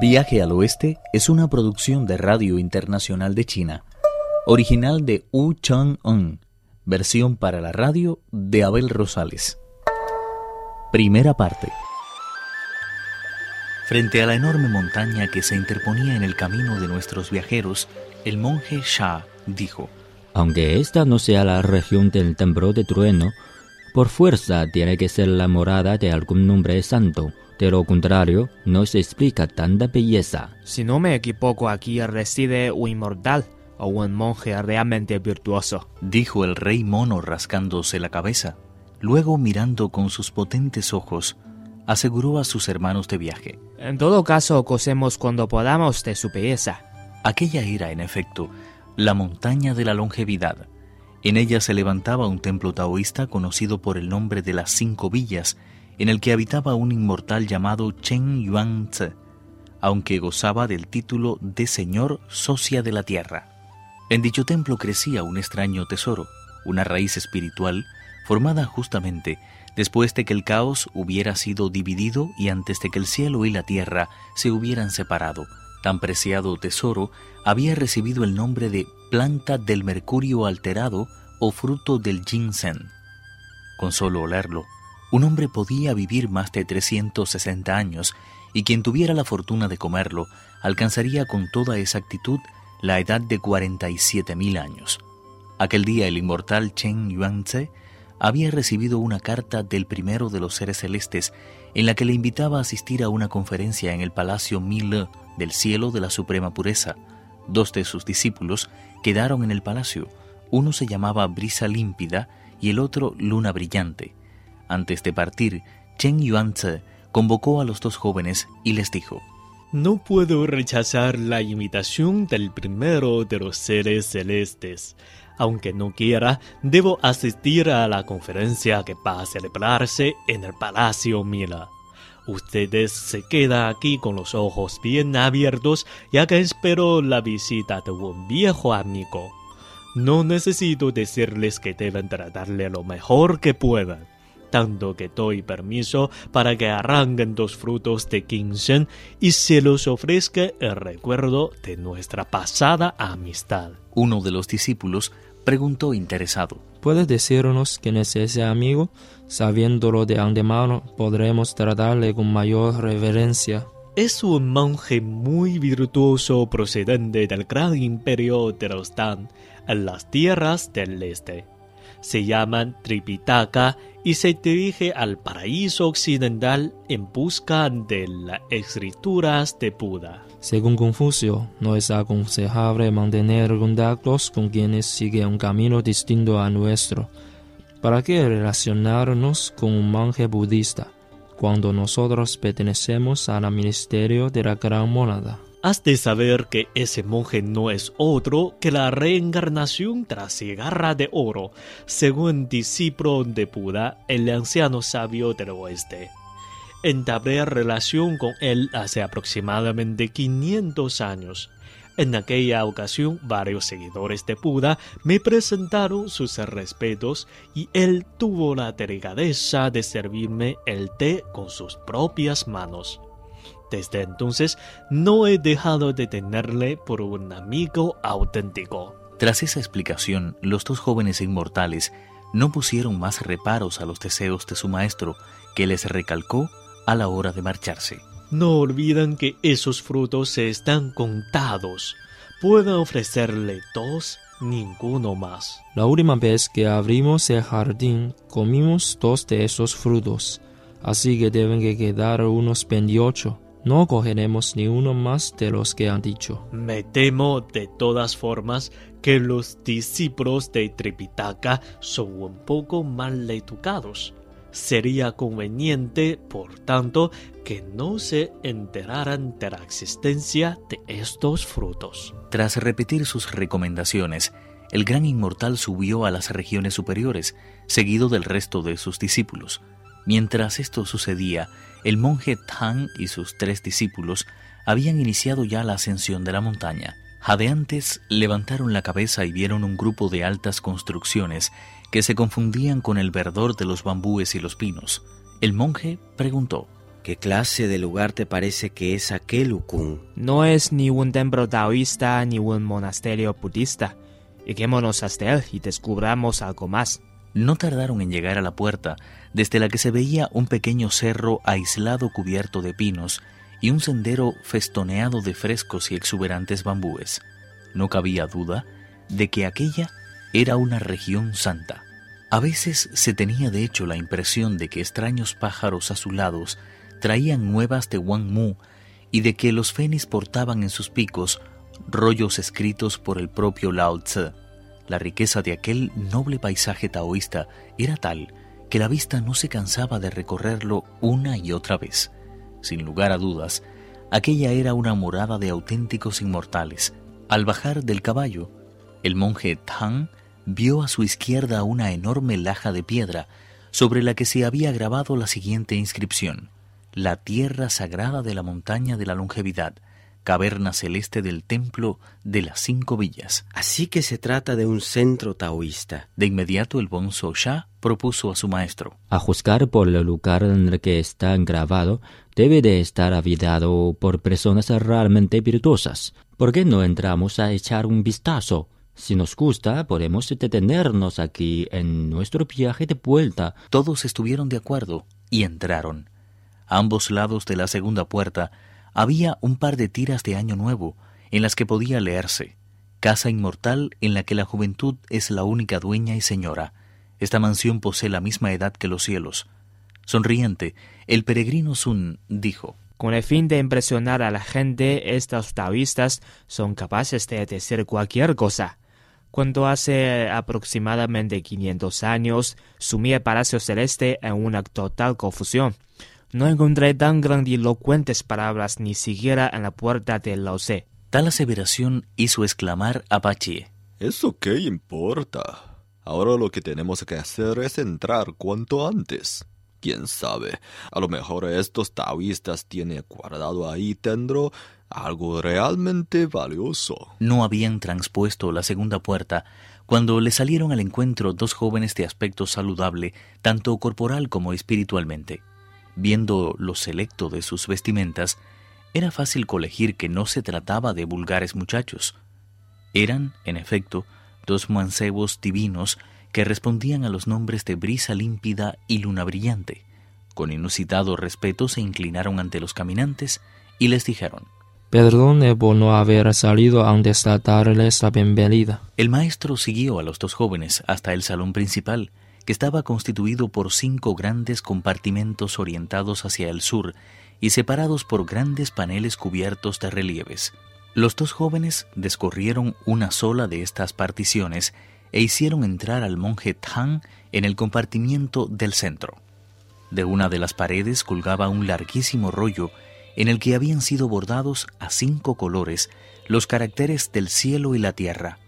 Viaje al Oeste es una producción de Radio Internacional de China, original de Wu Chang-un, versión para la radio de Abel Rosales. Primera parte. Frente a la enorme montaña que se interponía en el camino de nuestros viajeros, el monje Sha dijo, Aunque esta no sea la región del templo de trueno, por fuerza tiene que ser la morada de algún nombre santo. De lo contrario, no se explica tanta belleza. Si no me equivoco, aquí reside un inmortal o un monje realmente virtuoso. Dijo el rey mono rascándose la cabeza. Luego, mirando con sus potentes ojos, aseguró a sus hermanos de viaje. En todo caso, cosemos cuando podamos de su belleza. Aquella era, en efecto, la montaña de la longevidad. En ella se levantaba un templo taoísta conocido por el nombre de las cinco villas, en el que habitaba un inmortal llamado Chen Yuan Tze, aunque gozaba del título de Señor Socia de la Tierra. En dicho templo crecía un extraño tesoro, una raíz espiritual formada justamente después de que el caos hubiera sido dividido y antes de que el cielo y la tierra se hubieran separado. Tan preciado tesoro había recibido el nombre de planta del mercurio alterado o fruto del ginseng. Con solo olerlo, un hombre podía vivir más de 360 años y quien tuviera la fortuna de comerlo alcanzaría con toda exactitud la edad de 47.000 años. Aquel día el inmortal Chen Yuanze había recibido una carta del primero de los seres celestes en la que le invitaba a asistir a una conferencia en el Palacio Mille del cielo de la suprema pureza. Dos de sus discípulos quedaron en el palacio. Uno se llamaba Brisa Límpida y el otro Luna Brillante. Antes de partir, Chen Yuanze convocó a los dos jóvenes y les dijo: No puedo rechazar la invitación del primero de los seres celestes. Aunque no quiera, debo asistir a la conferencia que va a celebrarse en el Palacio Mila. Ustedes se quedan aquí con los ojos bien abiertos, ya que espero la visita de un viejo amigo. No necesito decirles que deben tratarle lo mejor que puedan, tanto que doy permiso para que arranquen dos frutos de ginseng y se los ofrezca el recuerdo de nuestra pasada amistad. Uno de los discípulos preguntó interesado. ¿Puedes decirnos quién es ese amigo? Sabiéndolo de antemano, podremos tratarle con mayor reverencia. Es un monje muy virtuoso procedente del gran imperio de los Dan, en las tierras del este. Se llaman Tripitaka y se dirige al paraíso occidental en busca de las escrituras de Buda. Según Confucio, no es aconsejable mantener contactos con quienes siguen un camino distinto al nuestro. ¿Para qué relacionarnos con un monje budista cuando nosotros pertenecemos al ministerio de la Gran Monada? Has de saber que ese monje no es otro que la reencarnación tras cigarra de oro, según discípulo de Buda, el anciano sabio del oeste. Entablé relación con él hace aproximadamente 500 años. En aquella ocasión, varios seguidores de Buda me presentaron sus respetos y él tuvo la delicadeza de servirme el té con sus propias manos. Desde entonces no he dejado de tenerle por un amigo auténtico. Tras esa explicación, los dos jóvenes inmortales no pusieron más reparos a los deseos de su maestro, que les recalcó a la hora de marcharse. No olviden que esos frutos se están contados. Pueden ofrecerle dos, ninguno más. La última vez que abrimos el jardín, comimos dos de esos frutos, así que deben que quedar unos 28. No cogeremos ni uno más de los que han dicho. Me temo de todas formas que los discípulos de Tripitaka son un poco mal educados. Sería conveniente, por tanto, que no se enteraran de la existencia de estos frutos. Tras repetir sus recomendaciones, el gran inmortal subió a las regiones superiores, seguido del resto de sus discípulos. Mientras esto sucedía, el monje Tang y sus tres discípulos habían iniciado ya la ascensión de la montaña. Jadeantes levantaron la cabeza y vieron un grupo de altas construcciones que se confundían con el verdor de los bambúes y los pinos. El monje preguntó, ¿Qué clase de lugar te parece que es aquel Ukun? No es ni un templo taoísta ni un monasterio budista. Lleguémonos hasta él y descubramos algo más. No tardaron en llegar a la puerta, desde la que se veía un pequeño cerro aislado cubierto de pinos y un sendero festoneado de frescos y exuberantes bambúes. No cabía duda de que aquella era una región santa. A veces se tenía de hecho la impresión de que extraños pájaros azulados traían nuevas de Wang Mu y de que los fenis portaban en sus picos rollos escritos por el propio Lao Tse. La riqueza de aquel noble paisaje taoísta era tal que la vista no se cansaba de recorrerlo una y otra vez. Sin lugar a dudas, aquella era una morada de auténticos inmortales. Al bajar del caballo, el monje Tang vio a su izquierda una enorme laja de piedra sobre la que se había grabado la siguiente inscripción la tierra sagrada de la montaña de la longevidad, caverna celeste del templo de las cinco villas. Así que se trata de un centro taoísta. De inmediato el bonzo Sha propuso a su maestro. A juzgar por el lugar en el que está grabado, debe de estar habitado por personas realmente virtuosas. ¿Por qué no entramos a echar un vistazo? Si nos gusta, podemos detenernos aquí en nuestro viaje de vuelta. Todos estuvieron de acuerdo y entraron. A ambos lados de la segunda puerta había un par de tiras de Año Nuevo en las que podía leerse Casa inmortal en la que la juventud es la única dueña y señora. Esta mansión posee la misma edad que los cielos. Sonriente, el peregrino Sun dijo Con el fin de impresionar a la gente, estos taoístas son capaces de decir cualquier cosa. Cuando hace aproximadamente 500 años sumí el Palacio Celeste en una total confusión. No encontré tan grandilocuentes palabras ni siquiera en la puerta del Laosé. Tal aseveración hizo exclamar a Pachi. ¿Eso qué importa? Ahora lo que tenemos que hacer es entrar cuanto antes. Quién sabe, a lo mejor estos taoístas tienen guardado ahí dentro algo realmente valioso. No habían transpuesto la segunda puerta cuando le salieron al encuentro dos jóvenes de aspecto saludable, tanto corporal como espiritualmente. Viendo lo selecto de sus vestimentas, era fácil colegir que no se trataba de vulgares muchachos. Eran, en efecto, dos mancebos divinos que respondían a los nombres de Brisa límpida y Luna brillante. Con inusitado respeto se inclinaron ante los caminantes y les dijeron Perdone por no haber salido antes de darles la bienvenida. El maestro siguió a los dos jóvenes hasta el salón principal, que estaba constituido por cinco grandes compartimentos orientados hacia el sur y separados por grandes paneles cubiertos de relieves. Los dos jóvenes descorrieron una sola de estas particiones e hicieron entrar al monje Tang en el compartimiento del centro. De una de las paredes colgaba un larguísimo rollo en el que habían sido bordados a cinco colores los caracteres del cielo y la tierra.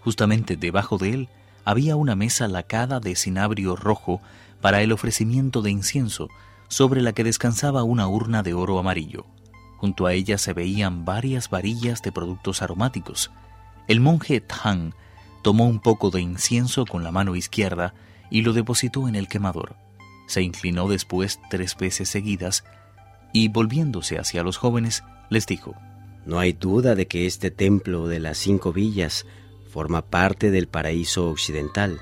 Justamente debajo de él había una mesa lacada de cinabrio rojo para el ofrecimiento de incienso, sobre la que descansaba una urna de oro amarillo. Junto a ella se veían varias varillas de productos aromáticos. El monje Tang tomó un poco de incienso con la mano izquierda y lo depositó en el quemador. Se inclinó después tres veces seguidas y, volviéndose hacia los jóvenes, les dijo, No hay duda de que este templo de las cinco villas forma parte del paraíso occidental.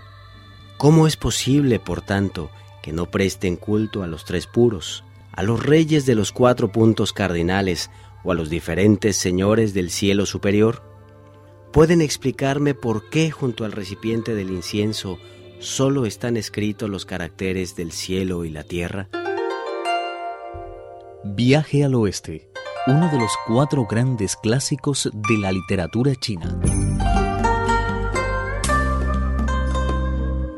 ¿Cómo es posible, por tanto, que no presten culto a los tres puros, a los reyes de los cuatro puntos cardinales o a los diferentes señores del cielo superior? ¿Pueden explicarme por qué junto al recipiente del incienso solo están escritos los caracteres del cielo y la tierra? Viaje al oeste, uno de los cuatro grandes clásicos de la literatura china.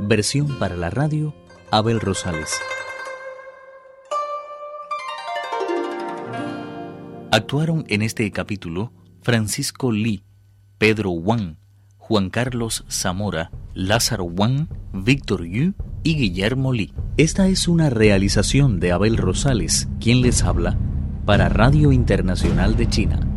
Versión para la radio, Abel Rosales. Actuaron en este capítulo Francisco Li, Pedro Wang, Juan Carlos Zamora, Lázaro Wang, Víctor Yu y Guillermo Li. Esta es una realización de Abel Rosales, quien les habla, para Radio Internacional de China.